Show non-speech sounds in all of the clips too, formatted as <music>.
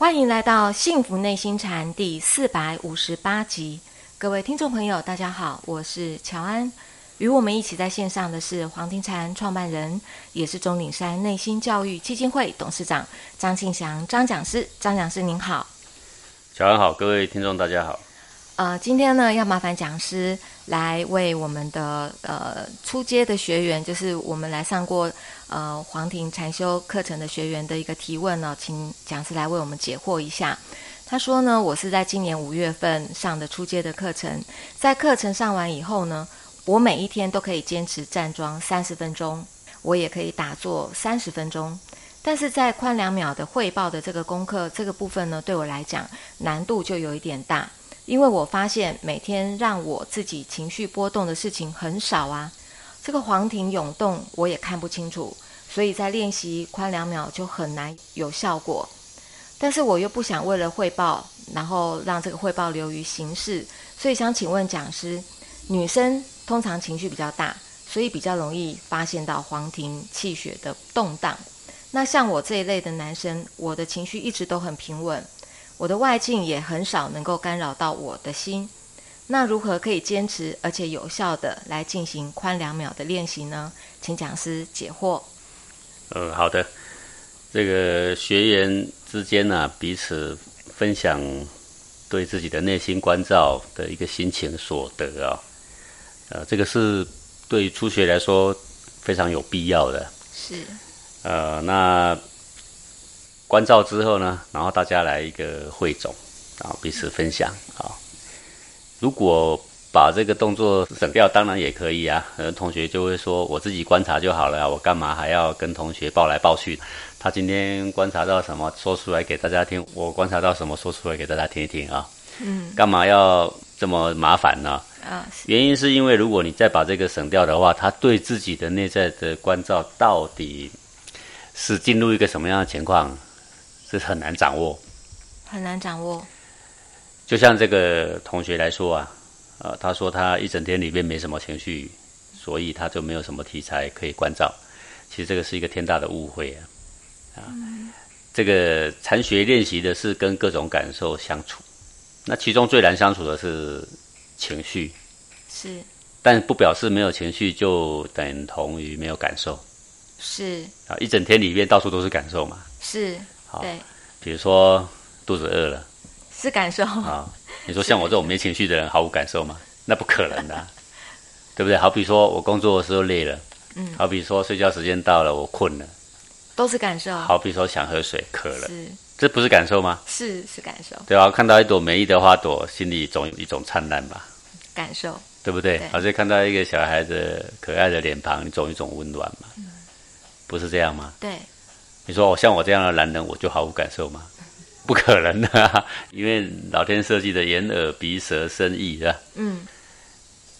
欢迎来到《幸福内心禅》第四百五十八集，各位听众朋友，大家好，我是乔安。与我们一起在线上的是黄庭禅创办人，也是钟岭山内心教育基金会董事长张庆祥张讲师。张讲师您好，乔安好，各位听众大家好。呃，今天呢，要麻烦讲师来为我们的呃初阶的学员，就是我们来上过呃黄庭禅修课程的学员的一个提问呢，请讲师来为我们解惑一下。他说呢，我是在今年五月份上的初阶的课程，在课程上完以后呢，我每一天都可以坚持站桩三十分钟，我也可以打坐三十分钟，但是在宽两秒的汇报的这个功课这个部分呢，对我来讲难度就有一点大。因为我发现每天让我自己情绪波动的事情很少啊，这个黄庭涌动我也看不清楚，所以在练习宽两秒就很难有效果。但是我又不想为了汇报，然后让这个汇报流于形式，所以想请问讲师，女生通常情绪比较大，所以比较容易发现到黄庭气血的动荡。那像我这一类的男生，我的情绪一直都很平稳。我的外境也很少能够干扰到我的心，那如何可以坚持而且有效的来进行宽两秒的练习呢？请讲师解惑。嗯，好的。这个学员之间呢，彼此分享对自己的内心关照的一个心情所得啊，呃，这个是对初学来说非常有必要的。是。呃，那。关照之后呢，然后大家来一个汇总，啊，彼此分享啊。如果把这个动作省掉，当然也可以啊。呃，同学就会说，我自己观察就好了，我干嘛还要跟同学报来报去？他今天观察到什么，说出来给大家听；我观察到什么，说出来给大家听一听啊。嗯。干嘛要这么麻烦呢？啊。原因是因为，如果你再把这个省掉的话，他对自己的内在的关照到底是进入一个什么样的情况？是很难掌握，很难掌握。就像这个同学来说啊，呃，他说他一整天里面没什么情绪，所以他就没有什么题材可以关照。其实这个是一个天大的误会啊！啊，这个禅学练习的是跟各种感受相处，那其中最难相处的是情绪。是，但不表示没有情绪就等同于没有感受。是啊，一整天里面到处都是感受嘛。是。对，比如说肚子饿了，是感受啊。你说像我这种没情绪的人毫无感受吗？那不可能的，<laughs> 对不对？好比说我工作的时候累了，嗯，好比说睡觉时间到了我困了，都是感受。好比说想喝水渴了，是，这不是感受吗？是是感受。对啊，看到一朵美丽的花朵，心里总有一种灿烂吧？感受，对不对？而且看到一个小孩子可爱的脸庞，你总有一种温暖嘛？不是这样吗？对。你说我像我这样的男人，我就毫无感受吗？<laughs> 不可能的，因为老天设计的眼、耳、鼻、舌、身、意，是吧？嗯，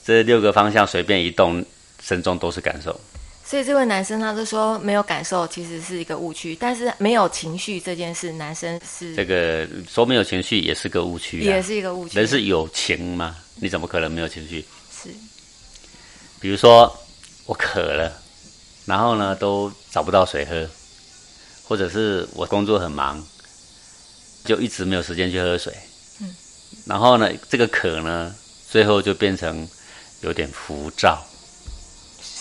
这六个方向随便一动，身中都是感受。所以这位男生他就说没有感受，其实是一个误区。但是没有情绪这件事，男生是这个说没有情绪也是个误区，也是一个误区。人是有情吗？你怎么可能没有情绪？是。比如说我渴了，然后呢都找不到水喝。或者是我工作很忙，就一直没有时间去喝水。嗯，然后呢，这个渴呢，最后就变成有点浮躁，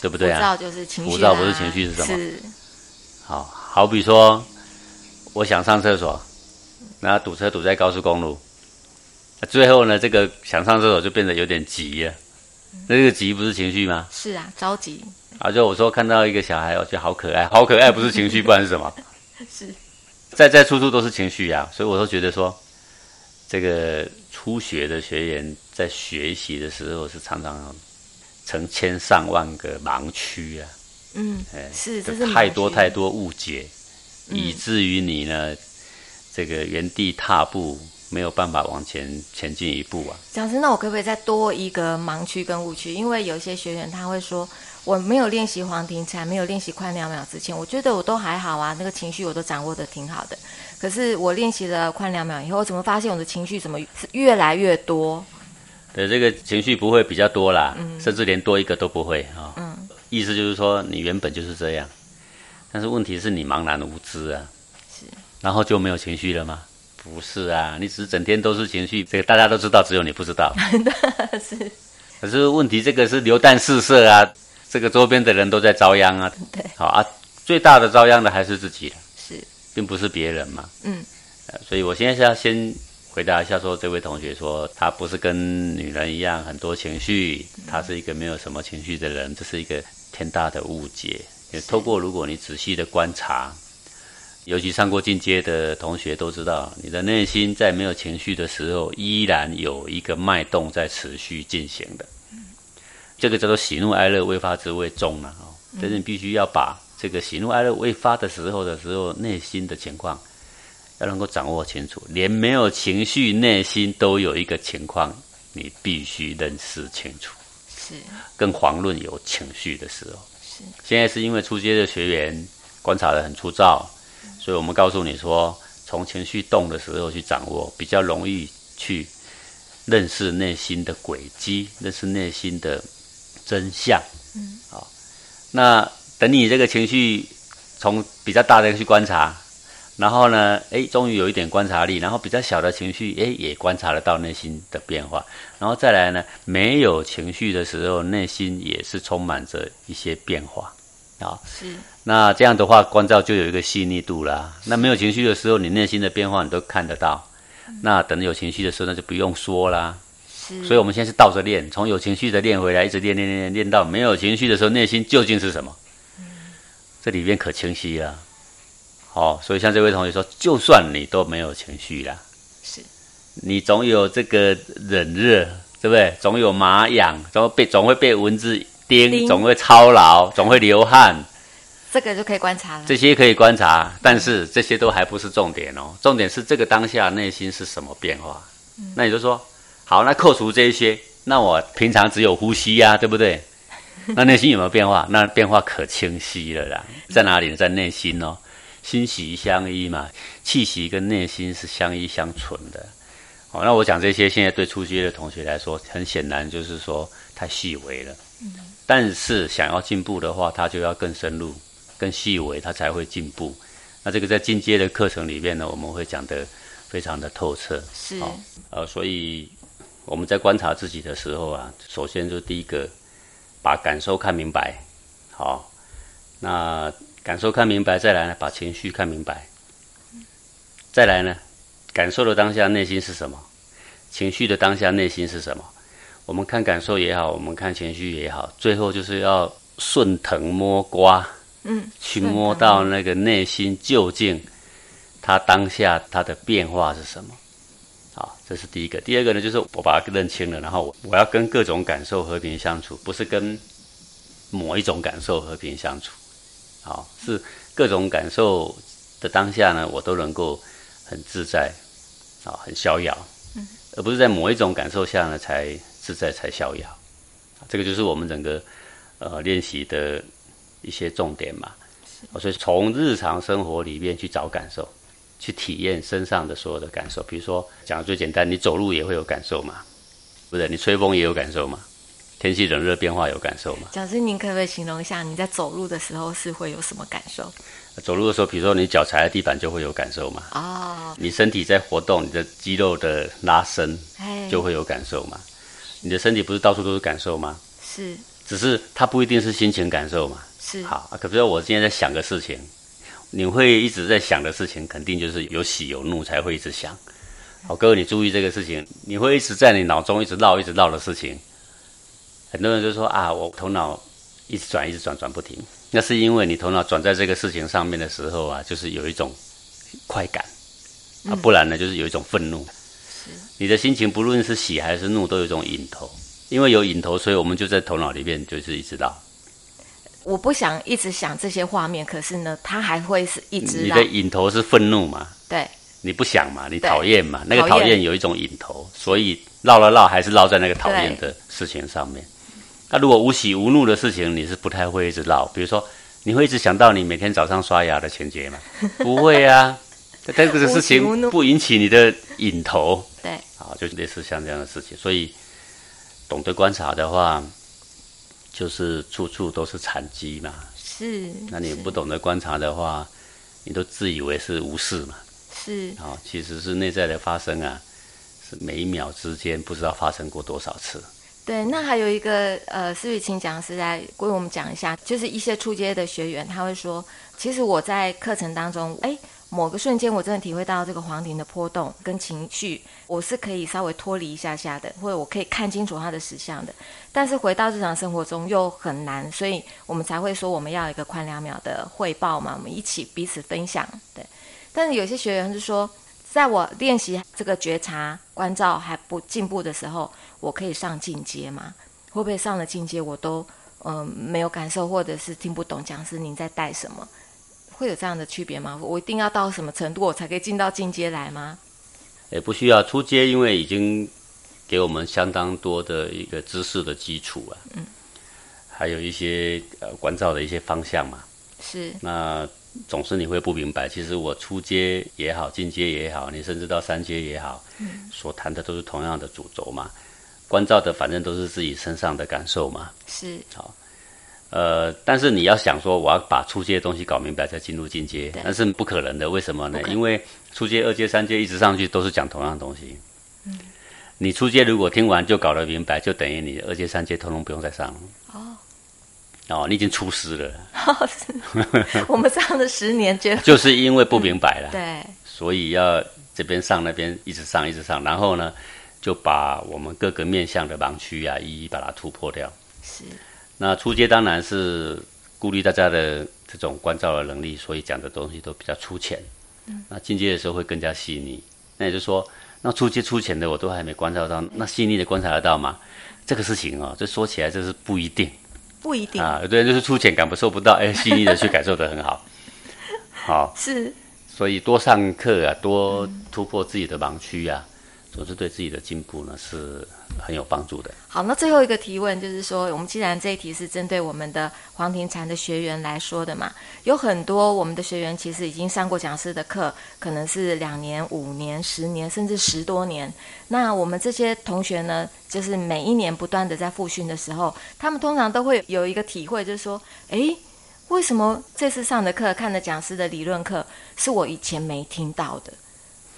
对不对啊？浮躁就是情绪。浮躁不是情绪是什么？是。好好比说，我想上厕所，那堵车堵在高速公路，最后呢，这个想上厕所就变得有点急了。那这个急不是情绪吗？是啊，着急。啊，就我说看到一个小孩，我觉得好可爱，好可爱，不是情绪，不然是什么？<laughs> 是，在在处处都是情绪呀，所以我都觉得说，这个初学的学员在学习的时候是常常成千上万个盲区啊。嗯，是，这是太多太多误解，以至于你呢，这个原地踏步，没有办法往前前进一步啊。讲师，那我可不可以再多一个盲区跟误区？因为有一些学员他会说。我没有练习黄庭禅，没有练习快两秒之前，我觉得我都还好啊，那个情绪我都掌握的挺好的。可是我练习了快两秒以后，我怎么发现我的情绪怎么是越来越多？对，这个情绪不会比较多啦，甚至连多一个都不会啊。嗯，意思就是说你原本就是这样，但是问题是你茫然无知啊。是。然后就没有情绪了吗？不是啊，你只是整天都是情绪，这个大家都知道，只有你不知道。<laughs> 是，可是问题这个是流弹四射啊，这个周边的人都在遭殃啊。对，好啊，最大的遭殃的还是自己，是，并不是别人嘛。嗯，所以我现在是要先回答一下，说这位同学说他不是跟女人一样很多情绪，他是一个没有什么情绪的人，这是一个天大的误解。也透过如果你仔细的观察。尤其上过进阶的同学都知道，你的内心在没有情绪的时候，依然有一个脉动在持续进行的。这个叫做喜怒哀乐未发之谓中了哦。但是你必须要把这个喜怒哀乐未发的时候的时候，内心的情况要能够掌握清楚。连没有情绪，内心都有一个情况，你必须认识清楚。是。更遑论有情绪的时候。是。现在是因为初阶的学员观察的很粗糙。所以我们告诉你说，从情绪动的时候去掌握，比较容易去认识内心的轨迹，认识内心的真相。嗯，好。那等你这个情绪从比较大的去观察，然后呢，哎，终于有一点观察力，然后比较小的情绪，哎，也观察得到内心的变化，然后再来呢，没有情绪的时候，内心也是充满着一些变化。啊，是。那这样的话，关照就有一个细腻度啦。那没有情绪的时候，你内心的变化你都看得到。那等有情绪的时候，那就不用说啦。是。所以我们现在是倒着练，从有情绪的练回来，一直练练练练，练到没有情绪的时候，内心究竟是什么？嗯。这里面可清晰了。好，所以像这位同学说，就算你都没有情绪啦，是。你总有这个冷热，对不对？总有麻痒，总会被总会被蚊子。叮总会操劳，总会流汗，这个就可以观察了。这些可以观察，但是这些都还不是重点哦。重点是这个当下内心是什么变化。那你就说，好，那扣除这些，那我平常只有呼吸呀，对不对？<laughs> 那内心有没有变化？那变化可清晰了啦。在哪里？在内心哦，心息相依嘛，气息跟内心是相依相存的。好，那我讲这些，现在对初阶的同学来说，很显然就是说太细微了。嗯。但是想要进步的话，他就要更深入、更细微，他才会进步。那这个在进阶的课程里面呢，我们会讲得非常的透彻。是。呃，所以我们在观察自己的时候啊，首先就第一个，把感受看明白。好，那感受看明白，再来呢，把情绪看明白。再来呢，感受的当下内心是什么？情绪的当下内心是什么？我们看感受也好，我们看情绪也好，最后就是要顺藤摸瓜，嗯，去摸到那个内心究竟，它当下它的变化是什么？好，这是第一个。第二个呢，就是我把它认清了，然后我要跟各种感受和平相处，不是跟某一种感受和平相处。好，是各种感受的当下呢，我都能够很自在，啊，很逍遥，嗯，而不是在某一种感受下呢才。自在才逍遥，这个就是我们整个呃练习的一些重点嘛。所以从日常生活里面去找感受，去体验身上的所有的感受。比如说讲的最简单，你走路也会有感受嘛，不是？你吹风也有感受嘛？天气冷热变化有感受嘛？讲师，您可不可以形容一下你在走路的时候是会有什么感受？走路的时候，比如说你脚踩在地板就会有感受嘛？哦。你身体在活动，你的肌肉的拉伸，就会有感受嘛？你的身体不是到处都是感受吗？是，只是它不一定是心情感受嘛。是，好，可比如我今天在想个事情，你会一直在想的事情，肯定就是有喜有怒才会一直想。好，各位你注意这个事情，你会一直在你脑中一直绕一直绕的事情。很多人就说啊，我头脑一直转一直转转不停，那是因为你头脑转在这个事情上面的时候啊，就是有一种快感啊，不然呢就是有一种愤怒。你的心情不论是喜还是怒，都有一种瘾头，因为有瘾头，所以我们就在头脑里面就是一直绕。我不想一直想这些画面，可是呢，它还会是一直。你的引头是愤怒嘛？对。你不想嘛？你讨厌嘛？那个讨厌有一种引头，所以绕了绕，还是绕在那个讨厌的事情上面。那如果无喜无怒的事情，你是不太会一直绕。比如说，你会一直想到你每天早上刷牙的情节吗？<laughs> 不会啊。但这个事情不引起你的引头，对，啊，就类似像这样的事情。所以懂得观察的话，就是处处都是禅机嘛。是。那你不懂得观察的话，你都自以为是无事嘛。是啊、其实是内在的发生啊，是每一秒之间不知道发生过多少次。对，那还有一个呃，思雨请讲师来为我们讲一下，就是一些初阶的学员，他会说，其实我在课程当中，哎，某个瞬间我真的体会到这个黄庭的波动跟情绪，我是可以稍微脱离一下下的，或者我可以看清楚他的实相的，但是回到日常生活中又很难，所以我们才会说我们要一个宽两秒的汇报嘛，我们一起彼此分享，对。但是有些学员是说，在我练习这个觉察关照还不进步的时候，我可以上进阶吗？会不会上了进阶我都嗯、没有感受，或者是听不懂讲师您在带什么？会有这样的区别吗？我一定要到什么程度我才可以进到进阶来吗？也不需要出阶，因为已经给我们相当多的一个知识的基础啊，嗯，还有一些呃关照的一些方向嘛。是那总是你会不明白，其实我出阶也好，进阶也好，你甚至到三阶也好，嗯，所谈的都是同样的主轴嘛。关照的反正都是自己身上的感受嘛。是呃，但是你要想说，我要把初阶的东西搞明白再进入进阶对，那是不可能的。为什么呢？因为初阶、二阶、三阶一直上去都是讲同样的东西。你初阶如果听完就搞得明白，就等于你二阶、三阶通通不用再上。了。哦，哦，你已经出师了，是 <laughs> 我们上了十年，就就是因为不明白了，对。所以要这边上那边一直上一直上，然后呢，就把我们各个面向的盲区啊，一一把它突破掉。是那初阶当然是顾虑大家的这种关照的能力，所以讲的东西都比较粗浅。那进阶的时候会更加细腻。那也就是说，那初阶粗浅的我都还没关照到，那细腻的观察得到吗？这个事情哦，这说起来这是不一定不一定、啊。有的人就是粗浅感受不到，哎，细腻的去感受的很好。<laughs> 好，是所以多上课啊，多突破自己的盲区啊，总是对自己的进步呢是很有帮助的。好，那最后一个提问就是说，我们既然这一题是针对我们的黄庭禅的学员来说的嘛，有很多我们的学员其实已经上过讲师的课，可能是两年、五年、十年，甚至十多年。那我们这些同学呢，就是每一年不断的在复训的时候，他们通常都会有一个体会，就是说，诶，为什么这次上的课、看的讲师的理论课是我以前没听到的？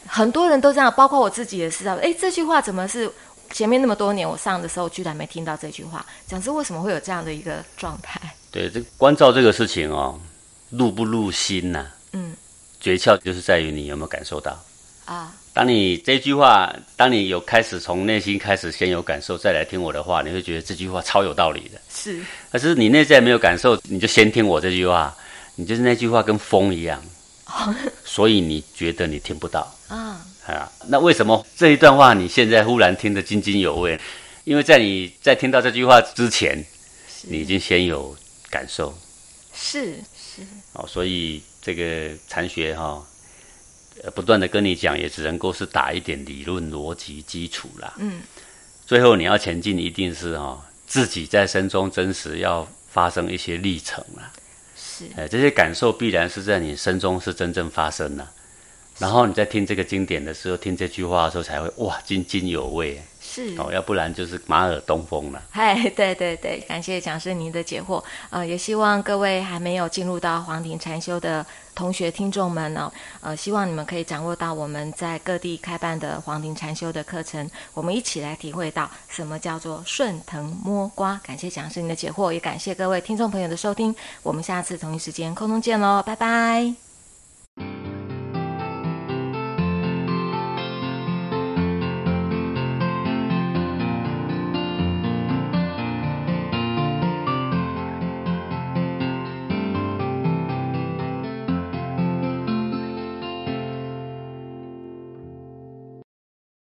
很多人都这样，包括我自己也是啊。诶，这句话怎么是前面那么多年我上的时候居然没听到这句话？讲师为什么会有这样的一个状态？对，这关照这个事情哦，入不入心呐、嗯诀窍就是在于你有没有感受到。啊，当你这句话，当你有开始从内心开始先有感受，再来听我的话，你会觉得这句话超有道理的。是可是你内在没有感受，你就先听我这句话，你就是那句话跟风一样，所以你觉得你听不到啊，啊？那为什么这一段话你现在忽然听得津津有味？因为在你在听到这句话之前，你已经先有感受是是哦，所以这个禅学哈、呃，不断的跟你讲，也只能够是打一点理论逻辑基础啦。嗯，最后你要前进，一定是哈、自己在身中真实要发生一些历程啦。是哎，这些感受必然是在你身中是真正发生的。然后你在听这个经典的时候，听这句话的时候，才会哇津津有味是哦，要不然就是马耳东风了。嗨，对对对，感谢讲师您的解惑。呃，也希望各位还没有进入到黄庭禅修的同学听众们呢，呃，希望你们可以掌握到我们在各地开办的黄庭禅修的课程，我们一起来体会到什么叫做顺藤摸瓜。感谢讲师您的解惑，也感谢各位听众朋友的收听。我们下次同一时间空中见喽，拜拜。